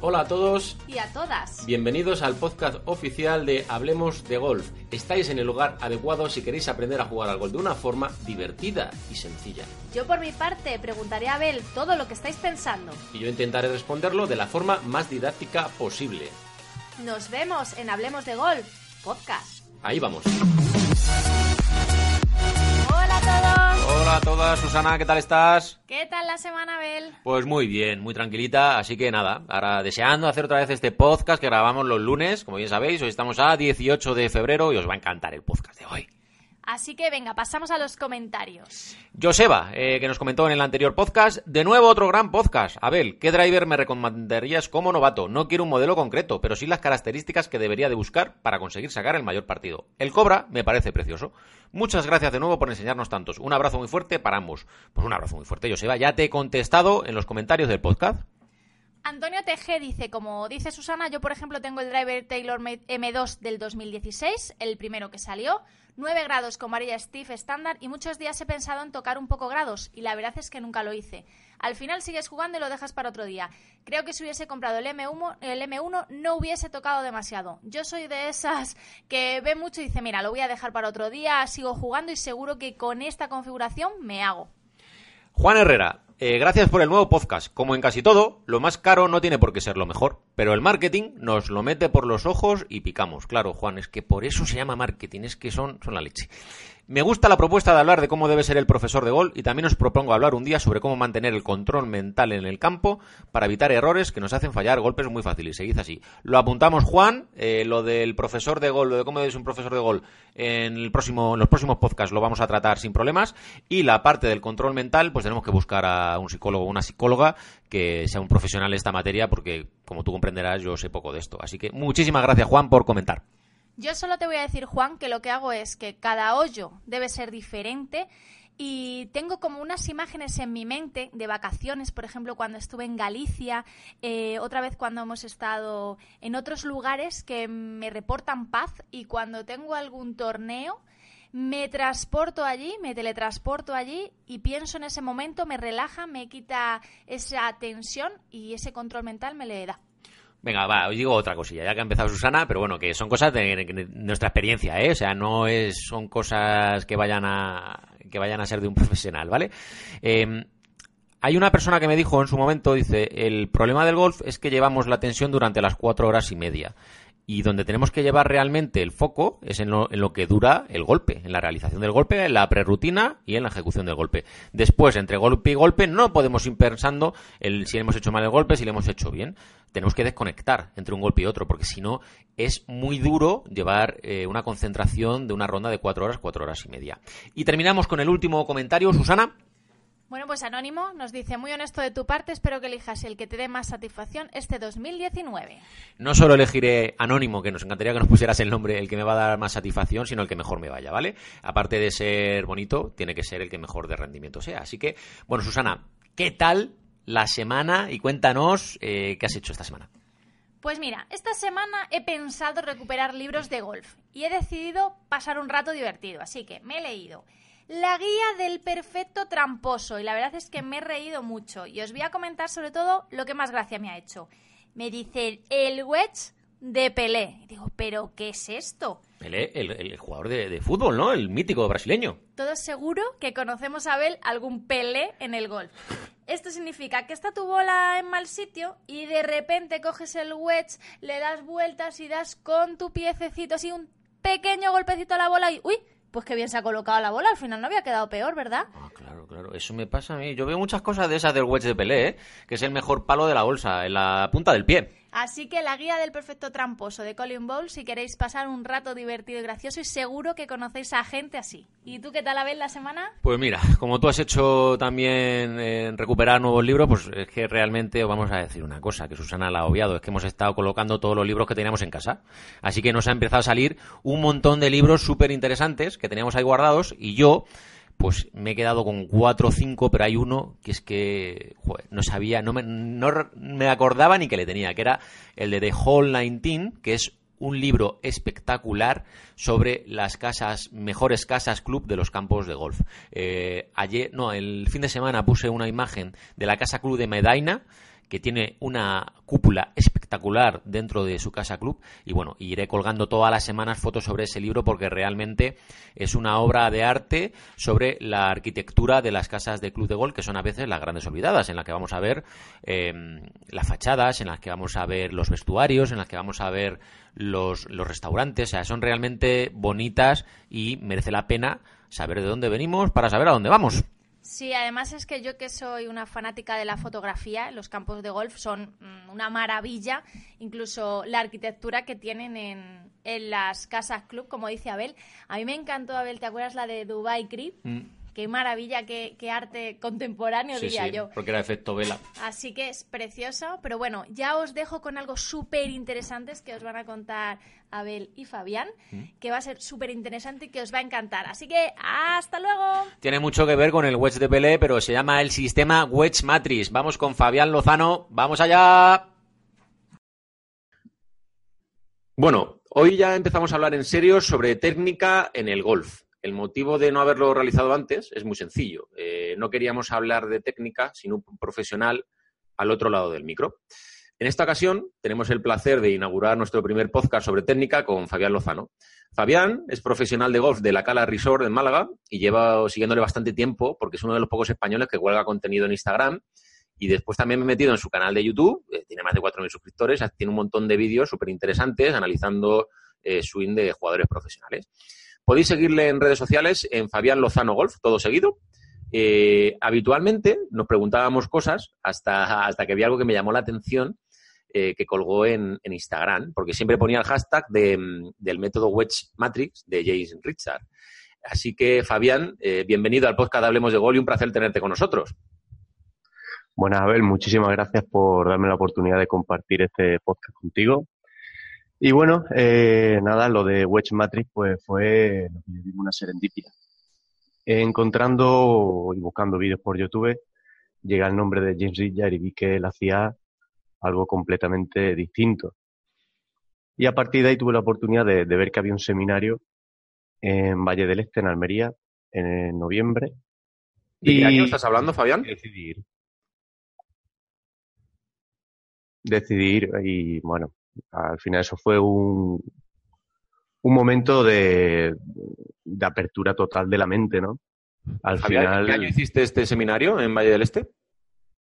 Hola a todos. Y a todas. Bienvenidos al podcast oficial de Hablemos de Golf. Estáis en el lugar adecuado si queréis aprender a jugar al golf de una forma divertida y sencilla. Yo por mi parte preguntaré a Abel todo lo que estáis pensando. Y yo intentaré responderlo de la forma más didáctica posible. Nos vemos en Hablemos de Golf, podcast. Ahí vamos. Hola a todos. Hola a todas, Susana, ¿qué tal estás? ¿Qué tal la semana, Abel? Pues muy bien, muy tranquilita, así que nada, ahora deseando hacer otra vez este podcast que grabamos los lunes, como bien sabéis, hoy estamos a 18 de febrero y os va a encantar el podcast de hoy. Así que venga, pasamos a los comentarios. Joseba, eh, que nos comentó en el anterior podcast, de nuevo otro gran podcast. Abel, ¿qué driver me recomendarías como novato? No quiero un modelo concreto, pero sí las características que debería de buscar para conseguir sacar el mayor partido. El Cobra me parece precioso. Muchas gracias de nuevo por enseñarnos tantos. Un abrazo muy fuerte para ambos. Pues un abrazo muy fuerte, Joseba. Ya te he contestado en los comentarios del podcast. Antonio TG dice, como dice Susana, yo por ejemplo tengo el driver TaylorMade M2 del 2016, el primero que salió, 9 grados con varilla Steve estándar y muchos días he pensado en tocar un poco grados y la verdad es que nunca lo hice. Al final sigues jugando y lo dejas para otro día. Creo que si hubiese comprado el M1, el M1 no hubiese tocado demasiado. Yo soy de esas que ve mucho y dice, mira, lo voy a dejar para otro día, sigo jugando y seguro que con esta configuración me hago. Juan Herrera, eh, gracias por el nuevo podcast. Como en casi todo, lo más caro no tiene por qué ser lo mejor, pero el marketing nos lo mete por los ojos y picamos. Claro, Juan, es que por eso se llama marketing, es que son, son la leche. Me gusta la propuesta de hablar de cómo debe ser el profesor de gol y también os propongo hablar un día sobre cómo mantener el control mental en el campo para evitar errores que nos hacen fallar golpes muy fáciles. Seguid así. Lo apuntamos, Juan, eh, lo del profesor de gol, lo de cómo debe ser un profesor de gol en, el próximo, en los próximos podcasts lo vamos a tratar sin problemas. Y la parte del control mental, pues tenemos que buscar a un psicólogo o una psicóloga que sea un profesional en esta materia porque, como tú comprenderás, yo sé poco de esto. Así que muchísimas gracias, Juan, por comentar. Yo solo te voy a decir, Juan, que lo que hago es que cada hoyo debe ser diferente y tengo como unas imágenes en mi mente de vacaciones, por ejemplo, cuando estuve en Galicia, eh, otra vez cuando hemos estado en otros lugares que me reportan paz y cuando tengo algún torneo me transporto allí, me teletransporto allí y pienso en ese momento, me relaja, me quita esa tensión y ese control mental me le da. Venga, va, os digo otra cosilla, ya que ha empezado Susana, pero bueno, que son cosas de, nuestra experiencia, ¿eh? O sea, no es, son cosas que vayan a, que vayan a ser de un profesional, ¿vale? Eh, hay una persona que me dijo en su momento, dice, el problema del golf es que llevamos la tensión durante las cuatro horas y media. Y donde tenemos que llevar realmente el foco es en lo, en lo, que dura el golpe, en la realización del golpe, en la prerrutina y en la ejecución del golpe. Después, entre golpe y golpe, no podemos ir pensando el, si hemos hecho mal el golpe, si lo hemos hecho bien. Tenemos que desconectar entre un golpe y otro, porque si no, es muy duro llevar eh, una concentración de una ronda de cuatro horas, cuatro horas y media. Y terminamos con el último comentario, Susana. Bueno, pues Anónimo nos dice, muy honesto de tu parte, espero que elijas el que te dé más satisfacción este 2019. No solo elegiré Anónimo, que nos encantaría que nos pusieras el nombre, el que me va a dar más satisfacción, sino el que mejor me vaya, ¿vale? Aparte de ser bonito, tiene que ser el que mejor de rendimiento sea. Así que, bueno, Susana, ¿qué tal la semana? Y cuéntanos eh, qué has hecho esta semana. Pues mira, esta semana he pensado recuperar libros de golf y he decidido pasar un rato divertido, así que me he leído la guía del perfecto tramposo y la verdad es que me he reído mucho y os voy a comentar sobre todo lo que más gracia me ha hecho. Me dice el wedge de Pelé. Y digo, ¿pero qué es esto? Pelé, el, el jugador de, de, fútbol, ¿no? El mítico brasileño. Todos seguro que conocemos a Abel algún Pelé en el golf. Esto significa que está tu bola en mal sitio y de repente coges el wedge, le das vueltas y das con tu piececito así un pequeño golpecito a la bola y ¡uy! Pues que bien se ha colocado la bola, al final no había quedado peor, ¿verdad? Ah, claro, claro, eso me pasa a mí. Yo veo muchas cosas de esas del wedge de Pelé, ¿eh? que es el mejor palo de la bolsa, en la punta del pie. Así que la guía del perfecto tramposo de Colin Bowl si queréis pasar un rato divertido y gracioso y seguro que conocéis a gente así. ¿Y tú qué tal la ves la semana? Pues mira, como tú has hecho también en recuperar nuevos libros, pues es que realmente os vamos a decir una cosa, que Susana la ha obviado, es que hemos estado colocando todos los libros que teníamos en casa. Así que nos ha empezado a salir un montón de libros súper interesantes que teníamos ahí guardados y yo pues me he quedado con cuatro o cinco, pero hay uno que es que no sabía, no me, acordaba ni que le tenía, que era el de The Hall 19, que es un libro espectacular sobre las casas, mejores casas club de los campos de golf. Eh, ayer, no, el fin de semana puse una imagen de la casa club de Medina, que tiene una cúpula espectacular dentro de su casa club y bueno, iré colgando todas las semanas fotos sobre ese libro porque realmente es una obra de arte sobre la arquitectura de las casas de club de golf que son a veces las grandes olvidadas, en las que vamos a ver em, las fachadas, en las que vamos a ver los vestuarios, en las que vamos a ver los, los restaurantes, o sea, son realmente bonitas y merece la pena saber de dónde venimos para saber a dónde vamos. Sí, además es que yo que soy una fanática de la fotografía, los campos de golf son mm, una maravilla, incluso la arquitectura que tienen en, las casas club, como dice Abel. A mí me encantó, Abel, ¿te acuerdas la de Dubai Crip? Mm qué maravilla, qué, arte contemporáneo, diría sí, yo. Porque era efecto vela. Así que es precioso, pero bueno, ya os dejo con algo súper interesante que os van a contar Abel y Fabián, mm. que va a ser súper interesante y que os va a encantar. Así que hasta luego. Tiene mucho que ver con el Wedge de Pelé, pero se llama el sistema Wedge Matrix. Vamos con Fabián Lozano, vamos allá. Bueno, hoy ya empezamos a hablar en serio sobre técnica en el golf. El motivo de no haberlo realizado antes es muy sencillo. Eh, no queríamos hablar de técnica, sino un profesional al otro lado del micro. En esta ocasión tenemos el placer de inaugurar nuestro primer podcast sobre técnica con Fabián Lozano. Fabián es profesional de golf de la Cala Resort en Málaga y lleva siguiéndole bastante tiempo porque es uno de los pocos españoles que cuelga contenido en Instagram y después también me he metido en su canal de YouTube, eh, tiene más de 4.000 suscriptores, tiene un montón de vídeos súper interesantes analizando eh, swing de jugadores profesionales. Podéis seguirle en redes sociales en Fabián Lozano Golf, todo seguido. Eh, habitualmente nos preguntábamos cosas hasta, hasta que vi algo que me llamó la atención eh, que colgó en, Instagram, porque siempre ponía el hashtag del método Wedge Matrix de Jason Richard. Así que, Fabián, eh, bienvenido al podcast Hablemos de Gol y un placer tenerte con nosotros. Buenas, Abel, muchísimas gracias por darme la oportunidad de compartir este podcast contigo. Y bueno, eh, nada, lo de Wedge Matrix pues fue una serendipia. Encontrando y buscando vídeos por YouTube, llega el nombre de James Ridger y vi que él hacía algo completamente distinto. Y a partir de ahí tuve la oportunidad de, ver que había un seminario en Valle del Este, en Almería, en noviembre. ¿De y qué año estás hablando, Fabián? Decidir. Decidir y bueno, al final eso fue un, un momento de, de apertura total de la mente, ¿no? Al final. ¿Qué año hiciste este seminario en Valle del Este?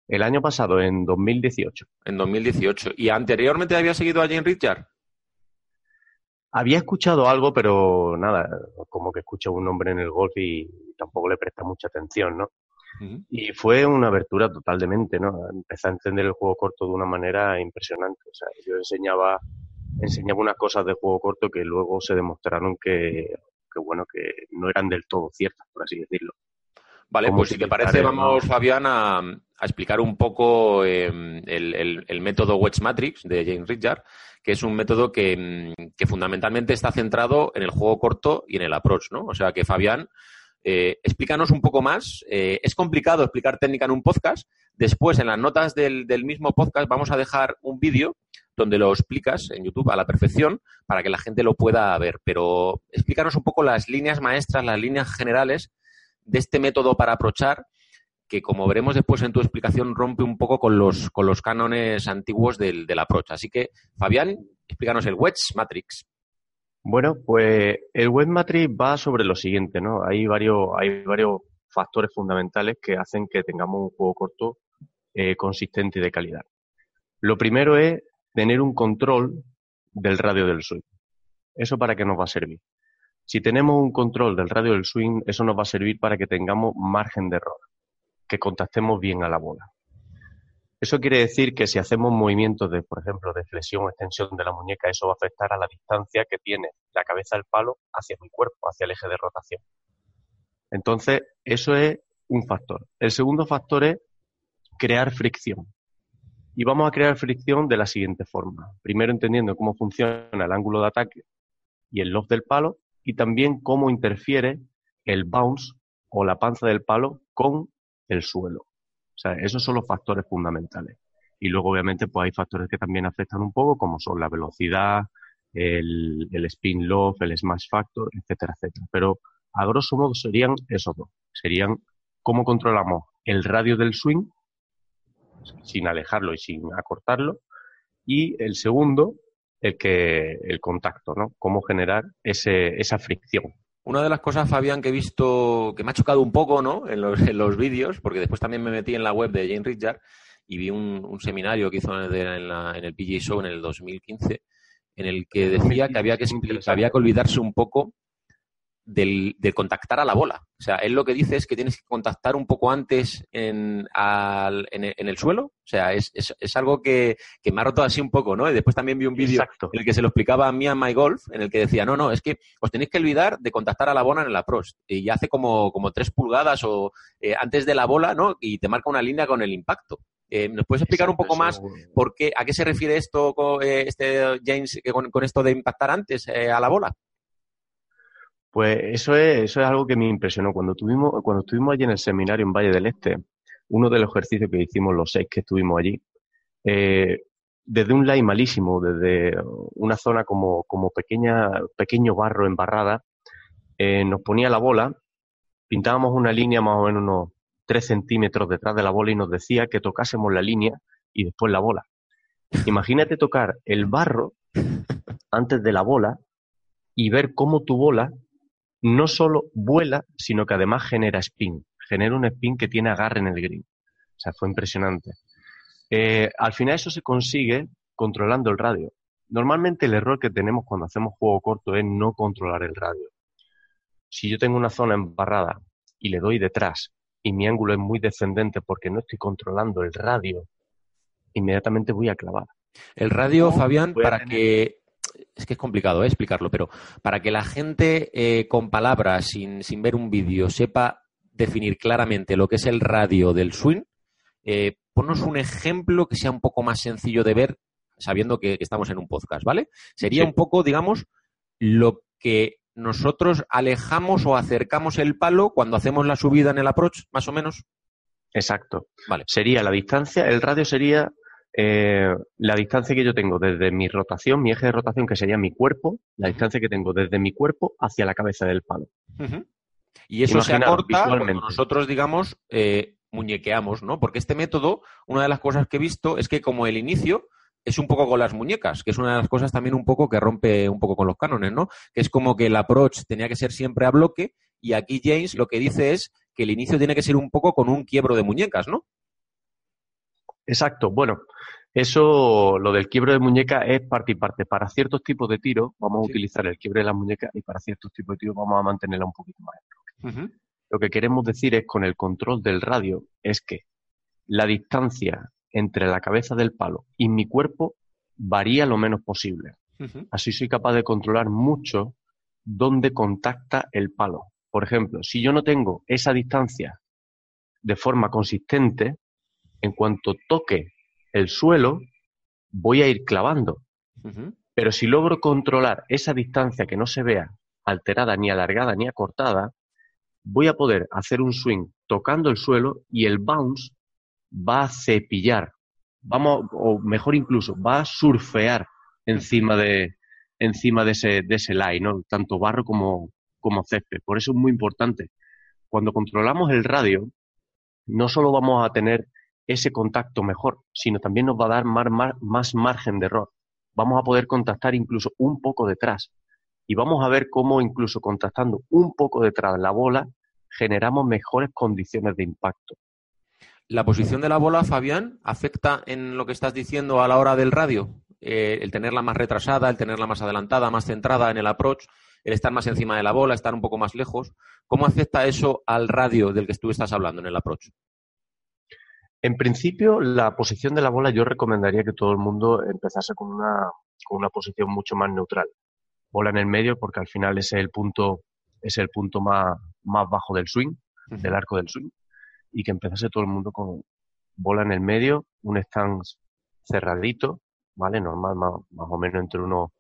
El año pasado, en 2018. En 2018. ¿Y anteriormente había seguido a Jane Richard? Había escuchado algo, pero nada, como que escucha un nombre en el golf y tampoco le presta mucha atención, ¿no? Y fue una abertura total de mente, ¿no? Empecé a entender el juego corto de una manera impresionante. O sea, yo enseñaba, enseñaba unas cosas de juego corto que luego se demostraron que, bueno, que no eran del todo ciertas, por así decirlo. Vale, pues si te parece, vamos, Fabián, a, explicar un poco em, el, método Wedge Matrix de James Richard, que es un método que, que, fundamentalmente está centrado en el juego corto y en el approach, ¿no? O sea que Fabián eh, explícanos un poco más. Eh, es complicado explicar técnica en un podcast. Después, en las notas del, mismo podcast, vamos a dejar un vídeo donde lo explicas en YouTube a la perfección para que la gente lo pueda ver. Pero explícanos un poco las líneas maestras, las líneas generales de este método para aprochar, que como veremos después en tu explicación, rompe un poco con los, con los cánones antiguos del, del approach. Así que, Fabián, explícanos el Wedge Matrix. Bueno, pues el web matrix va sobre lo siguiente, ¿no? Hay varios, hay varios factores fundamentales que hacen que tengamos un juego corto eh, consistente y de calidad. Lo primero es tener un control del radio del swing. ¿Eso para qué nos va a servir? Si tenemos un control del radio del swing, eso nos va a servir para que tengamos margen de error, que contactemos bien a la bola. Eso quiere decir que si hacemos movimientos de, por ejemplo, de flexión o extensión de la muñeca, eso va a afectar a la distancia que tiene la cabeza del palo hacia mi cuerpo, hacia el eje de rotación. Entonces, eso es un factor. El segundo factor es crear fricción. Y vamos a crear fricción de la siguiente forma. Primero entendiendo cómo funciona el ángulo de ataque y el loft del palo y también cómo interfiere el bounce o la panza del palo con el suelo. O sea, esos son los factores fundamentales. Y luego, obviamente, pues hay factores que también afectan un poco, como son la velocidad, el, spin loft, el smash factor, etcétera, etcétera. Pero a grosso modo serían esos dos. Serían cómo controlamos el radio del swing, sin alejarlo y sin acortarlo, y el segundo, el que el contacto, ¿no? Cómo generar ese, esa fricción. Una de las cosas, Fabián, que he visto, que me ha chocado un poco, ¿no? En los, en los vídeos, porque después también me metí en la web de Jane Richard y vi un, seminario que hizo en, en, el PGA Show en el 2015, en el que decía que había que, que había que olvidarse un poco del, de contactar a la bola. O sea, él lo que dice es que tienes que contactar un poco antes en, en, el suelo. O sea, es, es, algo que, me ha roto así un poco, ¿no? Y después también vi un vídeo en el que se lo explicaba a mí a My Golf, en el que decía, no, no, es que os tenéis que olvidar de contactar a la bola en el approach. Y hace como, como tres pulgadas o eh, antes de la bola, ¿no? Y te marca una línea con el impacto. Eh, ¿Nos puedes explicar un poco más por qué, a qué se refiere esto, eh, este James, con, con, esto de impactar antes a la bola? Pues eso es, eso es algo que me impresionó. Cuando, tuvimos, cuando estuvimos allí en el seminario en Valle del Este, uno de los ejercicios que hicimos los seis que estuvimos allí, eh, desde un line malísimo, desde una zona como, como pequeña, pequeño barro embarrada, eh, nos ponía la bola, pintábamos una línea más o menos unos tres centímetros detrás de la bola y nos decía que tocásemos la línea y después la bola. Imagínate tocar el barro antes de la bola y ver cómo tu bola no solo vuela, sino que además genera spin. Genera un spin que tiene agarre en el green. O sea, fue impresionante. Eh, al final eso se consigue controlando el radio. Normalmente el error que tenemos cuando hacemos juego corto es no controlar el radio. Si yo tengo una zona embarrada y le doy detrás y mi ángulo es muy descendente porque no estoy controlando el radio, inmediatamente voy a clavar. El radio, Fabián, para que es que es complicado ¿eh? explicarlo, pero para que la gente eh, con palabras, sin, sin ver un vídeo, sepa definir claramente lo que es el radio del swing, eh, ponnos un ejemplo que sea un poco más sencillo de ver, sabiendo que, estamos en un podcast, ¿vale? Sería un poco, digamos, lo que nosotros alejamos o acercamos el palo cuando hacemos la subida en el approach, más o menos. Exacto. Vale. Sería la distancia, el radio sería eh, la distancia que yo tengo desde mi rotación, mi eje de rotación, que sería mi cuerpo, la distancia que tengo desde mi cuerpo hacia la cabeza del palo. Y eso se acorta cuando nosotros, digamos, eh, muñequeamos, ¿no? Porque este método, una de las cosas que he visto es que como el inicio es un poco con las muñecas, que es una de las cosas también un poco que rompe un poco con los cánones, ¿no? Que es como que el approach tenía que ser siempre a bloque y aquí James lo que dice es que el inicio tiene que ser un poco con un quiebro de muñecas, ¿no? Exacto. Bueno, eso, lo del quiebre de muñeca es parte y parte. Para ciertos tipos de tiros vamos a utilizar el quiebre de la muñeca y para ciertos tipos de tiros vamos a mantenerla un poquito más Lo que queremos decir es con el control del radio es que la distancia entre la cabeza del palo y mi cuerpo varía lo menos posible. Así soy capaz de controlar mucho dónde contacta el palo. Por ejemplo, si yo no tengo esa distancia de forma consistente, en cuanto toque el suelo, voy a ir clavando. Pero si logro controlar esa distancia que no se vea alterada, ni alargada, ni acortada, voy a poder hacer un swing tocando el suelo y el bounce va a cepillar, vamos, o mejor incluso, va a surfear encima de, encima de ese, de ese line, ¿no? tanto barro como, como césped. Por eso es muy importante. Cuando controlamos el radio, no solo vamos a tener ese contacto mejor, sino también nos va a dar más, margen de error. Vamos a poder contactar incluso un poco detrás. Y vamos a ver cómo incluso contactando un poco detrás de la bola generamos mejores condiciones de impacto. ¿La posición de la bola, Fabián, afecta en lo que estás diciendo a la hora del radio? Eh, el tenerla más retrasada, el tenerla más adelantada, más centrada en el approach, el estar más encima de la bola, estar un poco más lejos. ¿Cómo afecta eso al radio del que tú estás hablando en el approach? En principio, la posición de la bola yo recomendaría que todo el mundo empezase con una, con una posición mucho más neutral. Bola en el medio porque al final ese es el punto, es el punto más, más bajo del swing, del arco del swing, y que empezase todo el mundo con bola en el medio, un stance cerradito, ¿vale? Normal, más, más o menos entre unos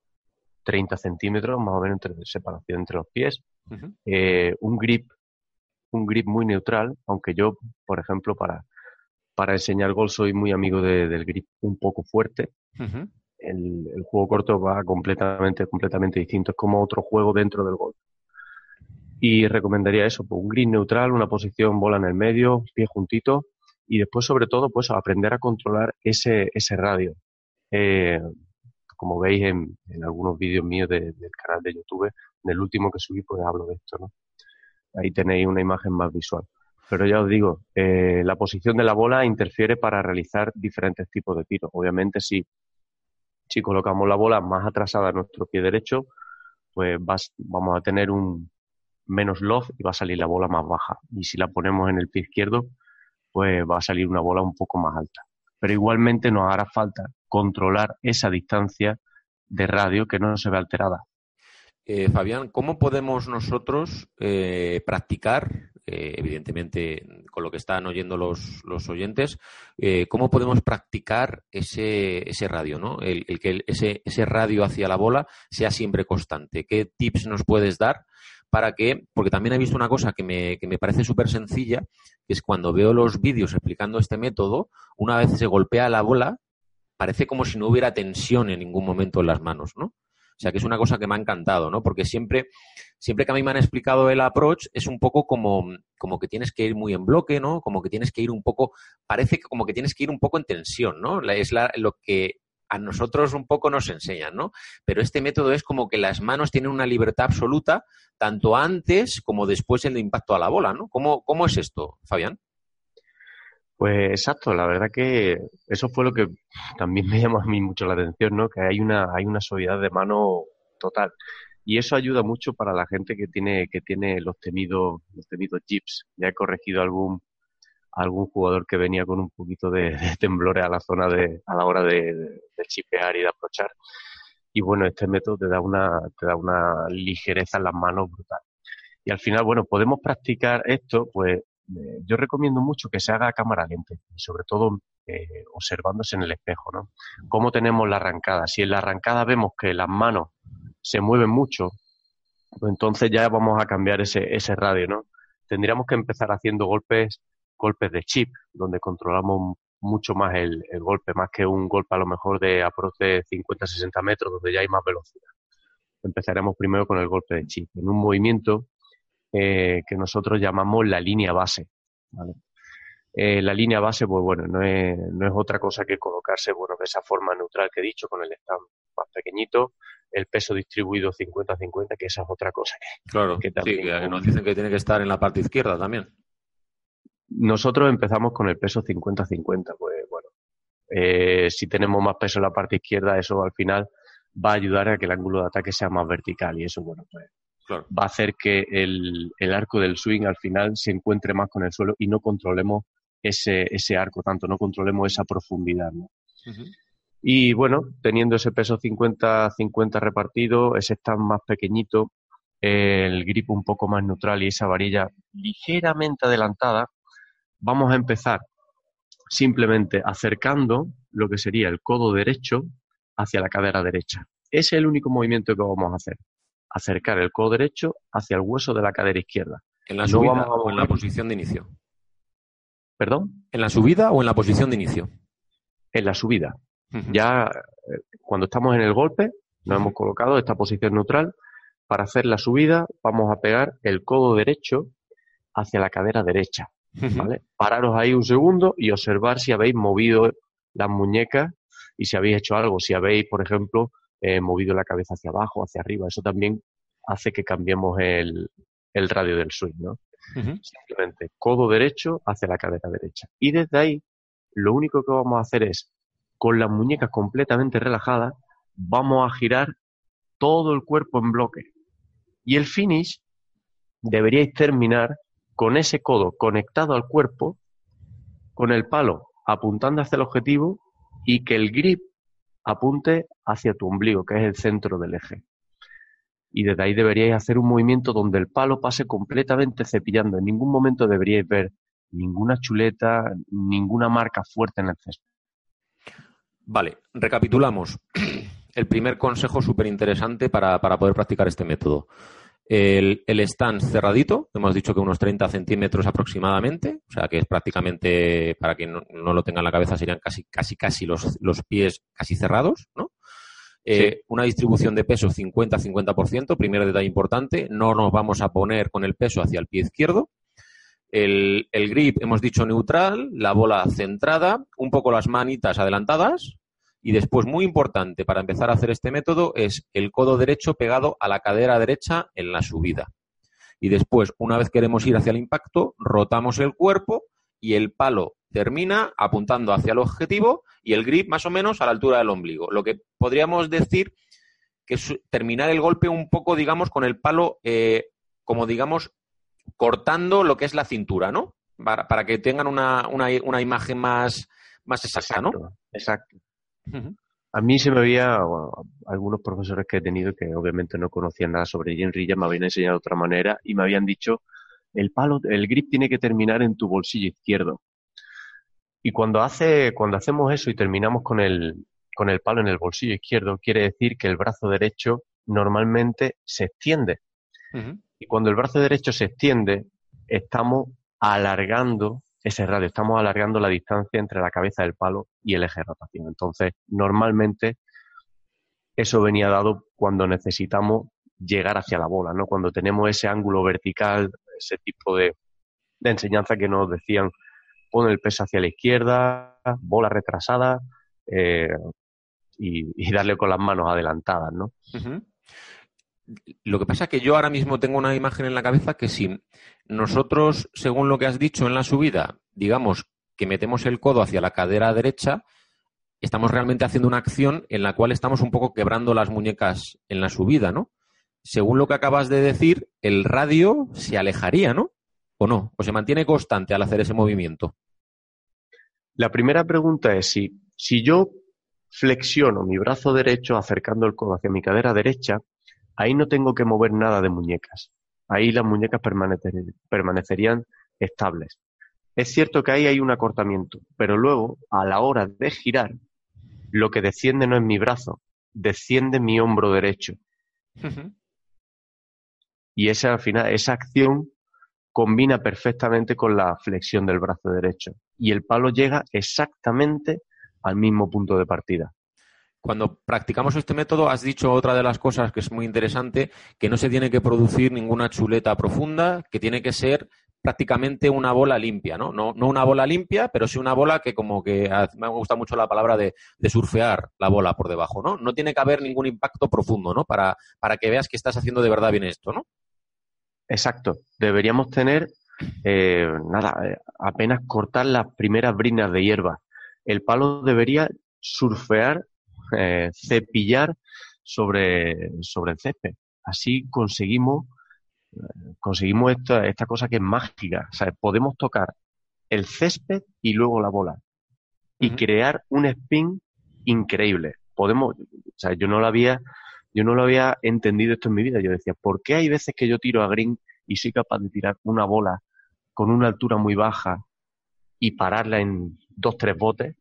30 centímetros, más o menos entre separación entre los pies. Eh, un grip, un grip muy neutral, aunque yo, por ejemplo, para, para enseñar gol soy muy amigo del grip un poco fuerte. el, el, juego corto va completamente, completamente distinto. Es como otro juego dentro del golf. Y recomendaría eso, pues un grip neutral, una posición bola en el medio, pie juntito y después sobre todo pues aprender a controlar ese, ese radio. Eh, como veis en, algunos vídeos míos del canal de YouTube, en el último que subí, pues hablo de esto, ¿no? Ahí tenéis una imagen más visual. Pero ya os digo, eh, la posición de la bola interfiere para realizar diferentes tipos de tiros. Obviamente, si, si colocamos la bola más atrasada a nuestro pie derecho, pues vamos a tener un menos loft y va a salir la bola más baja. Y si la ponemos en el pie izquierdo, pues va a salir una bola un poco más alta. Pero igualmente nos hará falta controlar esa distancia de radio que no se ve alterada. Eh, Fabián, ¿cómo podemos nosotros eh, practicar, eh, evidentemente con lo que están oyendo los, los oyentes, cómo podemos practicar ese, ese radio, ¿no? el, el que ese, ese radio hacia la bola sea siempre constante? ¿Qué tips nos puedes dar para que, porque también he visto una cosa que me, que me parece súper sencilla, que es cuando veo los vídeos explicando este método, una vez se golpea la bola, parece como si no hubiera tensión en ningún momento en las manos, ¿no? O sea, que es una cosa que me ha encantado, ¿no? Porque siempre, siempre que a mí me han explicado el approach, es un poco como, como que tienes que ir muy en bloque, ¿no? Como que tienes que ir un poco, parece como que tienes que ir un poco en tensión, ¿no? Es la, lo que a nosotros un poco nos enseñan, ¿no? Pero este método es como que las manos tienen una libertad absoluta, tanto antes como después del impacto a la bola, ¿no? ¿Cómo, cómo es esto, Fabián? Pues exacto, la verdad que eso fue lo que también me llamó a mí mucho la atención, ¿no? Que hay una, hay una suavidad de mano total. Y eso ayuda mucho para la gente que tiene, que tiene los temidos, los temidos chips. Ya he corregido algún, algún jugador que venía con un poquito de, temblores a la zona de, a la hora de, de, chipear y de aprovechar. Y bueno, este método te da una, te da una ligereza en las manos brutal. Y al final, bueno, podemos practicar esto, pues eh, yo recomiendo mucho que se haga a cámara lenta y sobre todo eh, observándose en el espejo, ¿no? Cómo tenemos la arrancada. Si en la arrancada vemos que las manos se mueven mucho, pues entonces ya vamos a cambiar ese, ese radio, ¿no? Tendríamos que empezar haciendo golpes, golpes de chip, donde controlamos mucho más el, golpe, más que un golpe a lo mejor de aproximadamente 50-60 metros, donde ya hay más velocidad. Empezaremos primero con el golpe de chip. En un movimiento eh, que nosotros llamamos la línea base. Eh, la línea base, pues bueno, no es, no es otra cosa que colocarse, bueno, de esa forma neutral que he dicho, con el stand más pequeñito, el peso distribuido 50-50, que esa es otra cosa que, claro, que también... nos dicen que tiene que estar en la parte izquierda también. Nosotros empezamos con el peso 50-50, pues bueno, eh, si tenemos más peso en la parte izquierda, eso al final va a ayudar a que el ángulo de ataque sea más vertical y eso, bueno, pues va a hacer que el, arco del swing al final se encuentre más con el suelo y no controlemos ese, ese arco tanto, no controlemos esa profundidad. ¿no? Y bueno, teniendo ese peso 50-50 repartido, ese stand más pequeñito, el grip un poco más neutral y esa varilla ligeramente adelantada, vamos a empezar simplemente acercando lo que sería el codo derecho hacia la cadera derecha. Ese es el único movimiento que vamos a hacer acercar el codo derecho hacia el hueso de la cadera izquierda. ¿En la subida o en la posición de inicio? ¿Perdón? ¿En la subida o en la posición de inicio? En la subida. Ya eh, cuando estamos en el golpe, nos hemos colocado esta posición neutral. Para hacer la subida, vamos a pegar el codo derecho hacia la cadera derecha. ¿vale? Pararos ahí un segundo y observar si habéis movido las muñecas y si habéis hecho algo. Si habéis, por ejemplo, eh, movido la cabeza hacia abajo, hacia arriba. Eso también hace que cambiemos el, el radio del swing, ¿no? Simplemente codo derecho hacia la cadera derecha. Y desde ahí, lo único que vamos a hacer es, con las muñecas completamente relajadas, vamos a girar todo el cuerpo en bloque. Y el finish deberíais terminar con ese codo conectado al cuerpo, con el palo apuntando hacia el objetivo y que el grip apunte hacia tu ombligo, que es el centro del eje. Y desde ahí deberíais hacer un movimiento donde el palo pase completamente cepillando. En ningún momento deberíais ver ninguna chuleta, ninguna marca fuerte en el cesto. Vale, recapitulamos. El primer consejo súper interesante para, poder practicar este método. El, el, stand cerradito, hemos dicho que unos 30 centímetros aproximadamente, o sea que es prácticamente, para quien no, lo tenga en la cabeza, serían casi, casi, casi los, los pies casi cerrados, ¿no? Eh, una distribución de peso 50-50%, primer detalle importante, no nos vamos a poner con el peso hacia el pie izquierdo. El, el grip hemos dicho neutral, la bola centrada, un poco las manitas adelantadas, y después, muy importante para empezar a hacer este método, es el codo derecho pegado a la cadera derecha en la subida. Y después, una vez queremos ir hacia el impacto, rotamos el cuerpo y el palo termina apuntando hacia el objetivo y el grip más o menos a la altura del ombligo. Lo que podríamos decir que es terminar el golpe un poco, digamos, con el palo, eh, como digamos, cortando lo que es la cintura, ¿no? Para, que tengan una, una, imagen más, más exacta, ¿no? Exacto. A mí se me había, algunos profesores que he tenido que obviamente no conocían nada sobre Jane Rilla me habían enseñado de otra manera y me habían dicho, el palo, el grip tiene que terminar en tu bolsillo izquierdo. Y cuando hace, cuando hacemos eso y terminamos con el, con el palo en el bolsillo izquierdo, quiere decir que el brazo derecho normalmente se extiende. Y cuando el brazo derecho se extiende, estamos alargando ese radio, estamos alargando la distancia entre la cabeza del palo y el eje de rotación. Entonces, normalmente eso venía dado cuando necesitamos llegar hacia la bola, ¿no? Cuando tenemos ese ángulo vertical, ese tipo de, enseñanza que nos decían, pon el peso hacia la izquierda, bola retrasada eh, y, darle con las manos adelantadas, ¿no? Lo que pasa es que yo ahora mismo tengo una imagen en la cabeza que si nosotros, según lo que has dicho en la subida, digamos que metemos el codo hacia la cadera derecha, estamos realmente haciendo una acción en la cual estamos un poco quebrando las muñecas en la subida, ¿no? Según lo que acabas de decir, el radio se alejaría, ¿no? ¿O no? ¿O se mantiene constante al hacer ese movimiento? La primera pregunta es si, si yo flexiono mi brazo derecho acercando el codo hacia mi cadera derecha, ahí no tengo que mover nada de muñecas. Ahí las muñecas permanecerían estables. Es cierto que ahí hay un acortamiento, pero luego, a la hora de girar, lo que desciende no es mi brazo, desciende mi hombro derecho. Y esa, al final, esa acción combina perfectamente con la flexión del brazo derecho. Y el palo llega exactamente al mismo punto de partida. Cuando practicamos este método, has dicho otra de las cosas que es muy interesante, que no se tiene que producir ninguna chuleta profunda, que tiene que ser prácticamente una bola limpia, ¿no? No, no una bola limpia, pero sí una bola que como que me gusta mucho la palabra de, surfear la bola por debajo, ¿no? No tiene que haber ningún impacto profundo, ¿no? Para, para que veas que estás haciendo de verdad bien esto, ¿no? Exacto. Deberíamos tener, eh, nada, eh, apenas cortar las primeras brinas de hierba. El palo debería surfear eh, cepillar sobre, sobre el césped. Así conseguimos, eh, conseguimos esta, esta cosa que es mágica. O sea, podemos tocar el césped y luego la bola y crear un spin increíble. Podemos, o sea, yo no lo había, yo no lo había entendido esto en mi vida. Yo decía, ¿por qué hay veces que yo tiro a green y soy capaz de tirar una bola con una altura muy baja y pararla en dos, tres botes?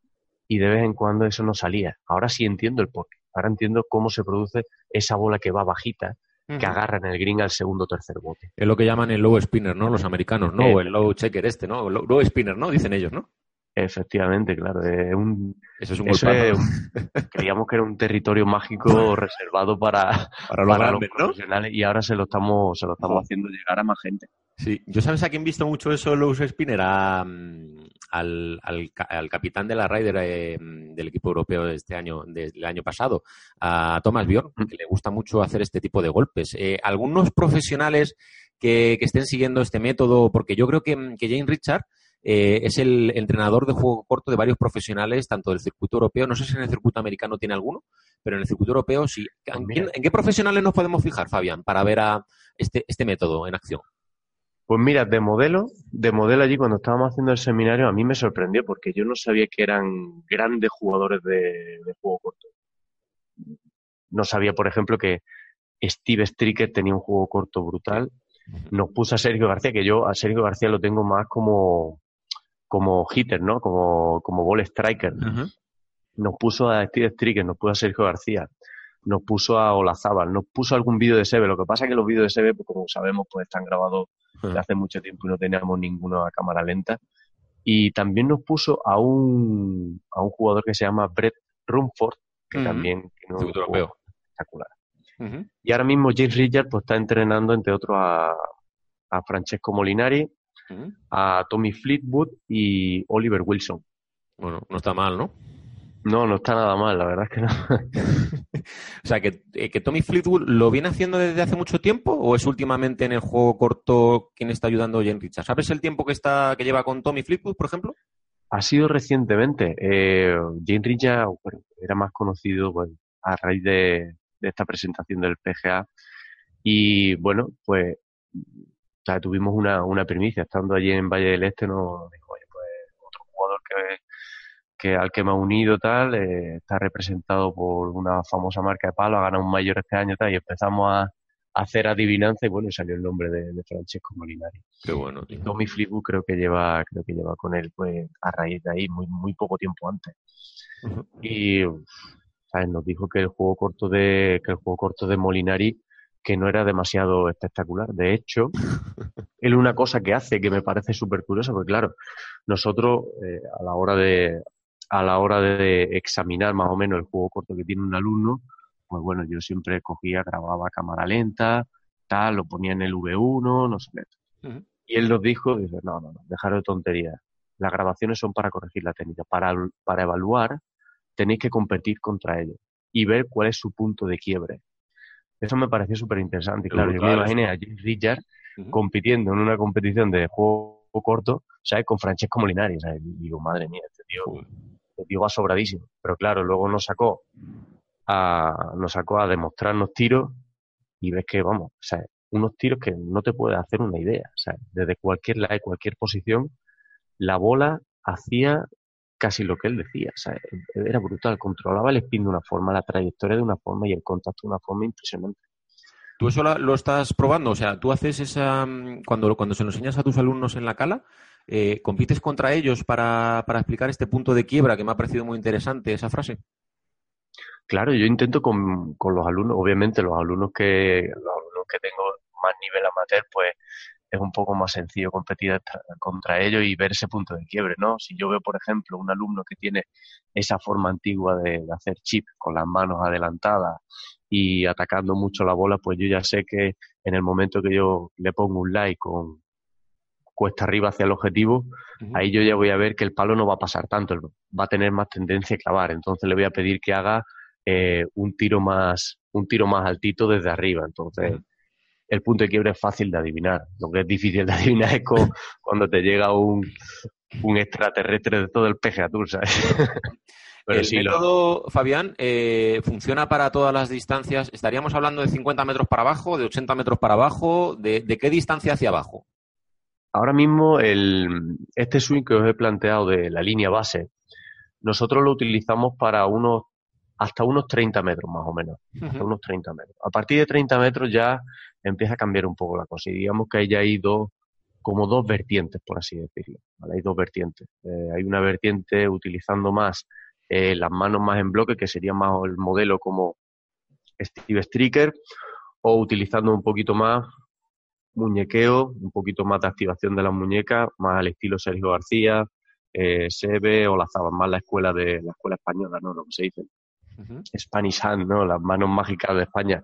Y de vez en cuando eso no salía. Ahora sí entiendo el porqué. Ahora entiendo cómo se produce esa bola que va bajita, que agarra en el green al segundo o tercer bote. Es lo que llaman el low spinner, ¿no? Los americanos, ¿no? Eh, o el low checker este, ¿no? Low, spinner, ¿no? Dicen ellos, ¿no? Efectivamente, claro. un, eso es un Creíamos que era un territorio mágico reservado para, para, los, profesionales y ahora se lo estamos, se lo estamos haciendo llegar a más gente. Sí, yo sabes a quién he visto mucho eso low spinner, a, al, al, capitán de la Ryder eh, del equipo europeo de este año, del año pasado, a Thomas Bjorn, que le gusta mucho hacer este tipo de golpes. Eh, algunos profesionales que, estén siguiendo este método, porque yo creo que, Jane Richard eh, es el entrenador de juego corto de varios profesionales, tanto del circuito europeo, no sé si en el circuito americano tiene alguno, pero en el circuito europeo sí. ¿En, pues ¿en qué profesionales nos podemos fijar, Fabián, para ver a este, este método en acción? Pues mira, de modelo, de modelo allí cuando estábamos haciendo el seminario, a mí me sorprendió porque yo no sabía que eran grandes jugadores de, juego corto. No sabía, por ejemplo, que Steve Stricker tenía un juego corto brutal. Nos puso a Sergio García, que yo a Sergio García lo tengo más como, como hitter, ¿no? Como, como ball striker. Nos puso a Steve Stricker, nos puso a Sergio García nos puso a Olazábal, nos puso algún vídeo de Sebe. Lo que pasa es que los vídeos de Sebe, pues, como sabemos, pues están grabados de hace mucho tiempo y no teníamos ninguna cámara lenta. Y también nos puso a un, a un jugador que se llama Brett Rumford, que también tiene un juego espectacular. Y ahora mismo James Richard pues, está entrenando, entre otros, a, a Francesco Molinari, a Tommy Fleetwood y Oliver Wilson. Bueno, no está mal, ¿no? No, no está nada mal, la verdad es que no. o sea, eh, que, Tommy Fleetwood lo viene haciendo desde hace mucho tiempo o es últimamente en el juego corto quien está ayudando a Jane Richard. ¿Sabes el tiempo que está que lleva con Tommy Fleetwood, por ejemplo? Ha sido recientemente. Eh, Jane Richard era más conocido a raíz de, esta presentación del PGA y bueno, pues tuvimos una, una primicia. Estando allí en Valle del Este nos dijo, oye, pues otro jugador que que al que me ha unido tal, eh, está representado por una famosa marca de palo, ha ganado un mayor este año tal, y empezamos a, hacer adivinanza y bueno, salió el nombre de, Francesco Molinari. Qué bueno, tío. Tommy Fleetwood creo que lleva, creo que lleva con él pues a raíz de ahí, muy, muy poco tiempo antes. Y ¿sabes? nos dijo que el juego corto de, que el juego corto de Molinari que no era demasiado espectacular. De hecho, él una cosa que hace que me parece súper curiosa, porque claro, nosotros eh, a la hora de a la hora de examinar más o menos el juego corto que tiene un alumno, pues bueno, yo siempre cogía, grababa cámara lenta, tal, lo ponía en el V1, no sé qué. Y él nos dijo, dice, no, no, no, dejar de tonterías. Las grabaciones son para corregir la técnica. Para, para evaluar, tenéis que competir contra ellos y ver cuál es su punto de quiebre. Eso me pareció súper interesante. Claro, yo me imaginé a James Richard compitiendo en una competición de juego corto, ¿sabes? Con Francesco Molinari, ¿sabes? Y digo, madre mía, este tío digo, va sobradísimo. Pero claro, luego nos sacó a, nos sacó a demostrarnos tiros y ves que, vamos, o sea, unos tiros que no te puedes hacer una idea. O sea, desde cualquier lado cualquier posición, la bola hacía casi lo que él decía. O sea, era brutal. Controlaba el spin de una forma, la trayectoria de una forma y el contacto de una forma impresionante. ¿Tú eso lo estás probando? O sea, tú haces esa. Cuando, cuando se lo enseñas a tus alumnos en la cala, eh, ¿Compites contra ellos para, para, explicar este punto de quiebra que me ha parecido muy interesante esa frase? Claro, yo intento con, con los alumnos, obviamente los alumnos que los alumnos que tengo más nivel amateur, pues es un poco más sencillo competir contra ellos y ver ese punto de quiebre, ¿no? Si yo veo, por ejemplo, un alumno que tiene esa forma antigua de, hacer chip con las manos adelantadas y atacando mucho la bola, pues yo ya sé que en el momento que yo le pongo un like con, cuesta arriba hacia el objetivo, ahí yo ya voy a ver que el palo no va a pasar tanto, va a tener más tendencia a clavar. Entonces le voy a pedir que haga eh, un tiro más, un tiro más altito desde arriba. Entonces, el punto de quiebre es fácil de adivinar. Lo que es difícil de adivinar es cuando te llega un, un extraterrestre de todo el PGA Tour, ¿sabes? el método, Fabián, eh, funciona para todas las distancias. ¿Estaríamos hablando de 50 metros para abajo, de 80 metros para abajo? ¿De, de qué distancia hacia abajo? Ahora mismo el, este swing que os he planteado de la línea base, nosotros lo utilizamos para unos hasta unos 30 metros más o menos, hasta unos 30 metros. A partir de 30 metros ya empieza a cambiar un poco la cosa y digamos que ahí ya hay dos, como dos vertientes, por así decirlo. Hay dos vertientes. Eh, hay una vertiente utilizando más eh, las manos más en bloque, que sería más el modelo como Steve Stricker, o utilizando un poquito más muñequeo, un poquito más de activación de las muñecas, más al estilo Sergio García, eh, Sebe o la más la escuela de la escuela española, ¿no? Lo que se dice. Spanish Hand, ¿no? Las manos mágicas de España.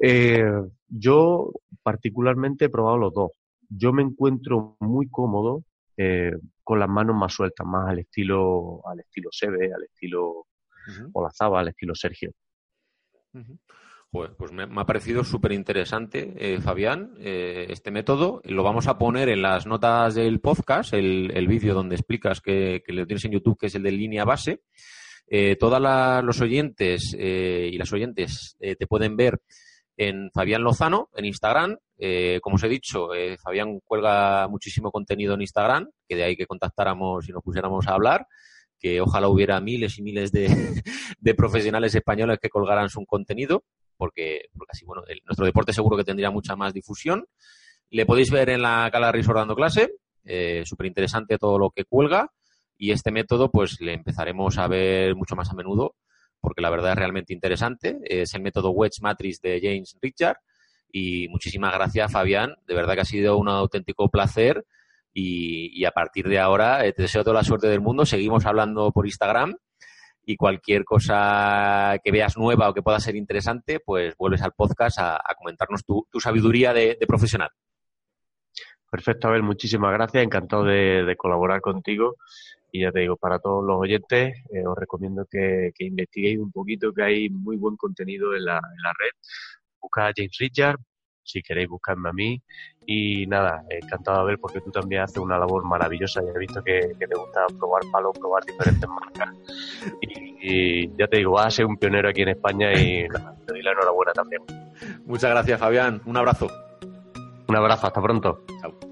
Eh, yo particularmente he probado los dos. Yo me encuentro muy cómodo eh, con las manos más sueltas, más al estilo, al estilo Sebe, al estilo Olazaba, al estilo Sergio. Pues, me, ha parecido súper interesante, eh, Fabián, eh, este método. Lo vamos a poner en las notas del podcast, el, vídeo donde explicas que, lo tienes en YouTube, que es el de línea base. Eh, todos los oyentes y las oyentes te pueden ver en Fabián Lozano, en Instagram. Eh, como os he dicho, eh, Fabián cuelga muchísimo contenido en Instagram, que de ahí que contactáramos y nos pusiéramos a hablar, que ojalá hubiera miles y miles de, profesionales españoles que colgaran su contenido, porque, porque así, bueno, nuestro deporte seguro que tendría mucha más difusión. Le podéis ver en la Cala Resort dando clase, eh, súper interesante todo lo que cuelga, y este método pues le empezaremos a ver mucho más a menudo porque la verdad es realmente interesante. Es el método Wedge Matrix de James Richard. Y muchísimas gracias, Fabián. De verdad que ha sido un auténtico placer. Y, a partir de ahora eh, te deseo toda la suerte del mundo. Seguimos hablando por Instagram. Y cualquier cosa que veas nueva o que pueda ser interesante, pues vuelves al podcast a, comentarnos tu, sabiduría de, profesional. Perfecto, Abel. Muchísimas gracias. Encantado de colaborar contigo. Y ya te digo, para todos los oyentes, eh, os recomiendo que, investiguéis un poquito, que hay muy buen contenido en la, en la red. Busca a James Richard, si queréis buscarme a mí. Y nada, encantado de ver porque tú también haces una labor maravillosa. Ya he visto que, te gusta probar palos, probar diferentes marcas. Y, ya te digo, vas a ser un pionero aquí en España y te doy la enhorabuena también. Muchas gracias, Fabián. Un abrazo. Un abrazo, hasta pronto. Chao.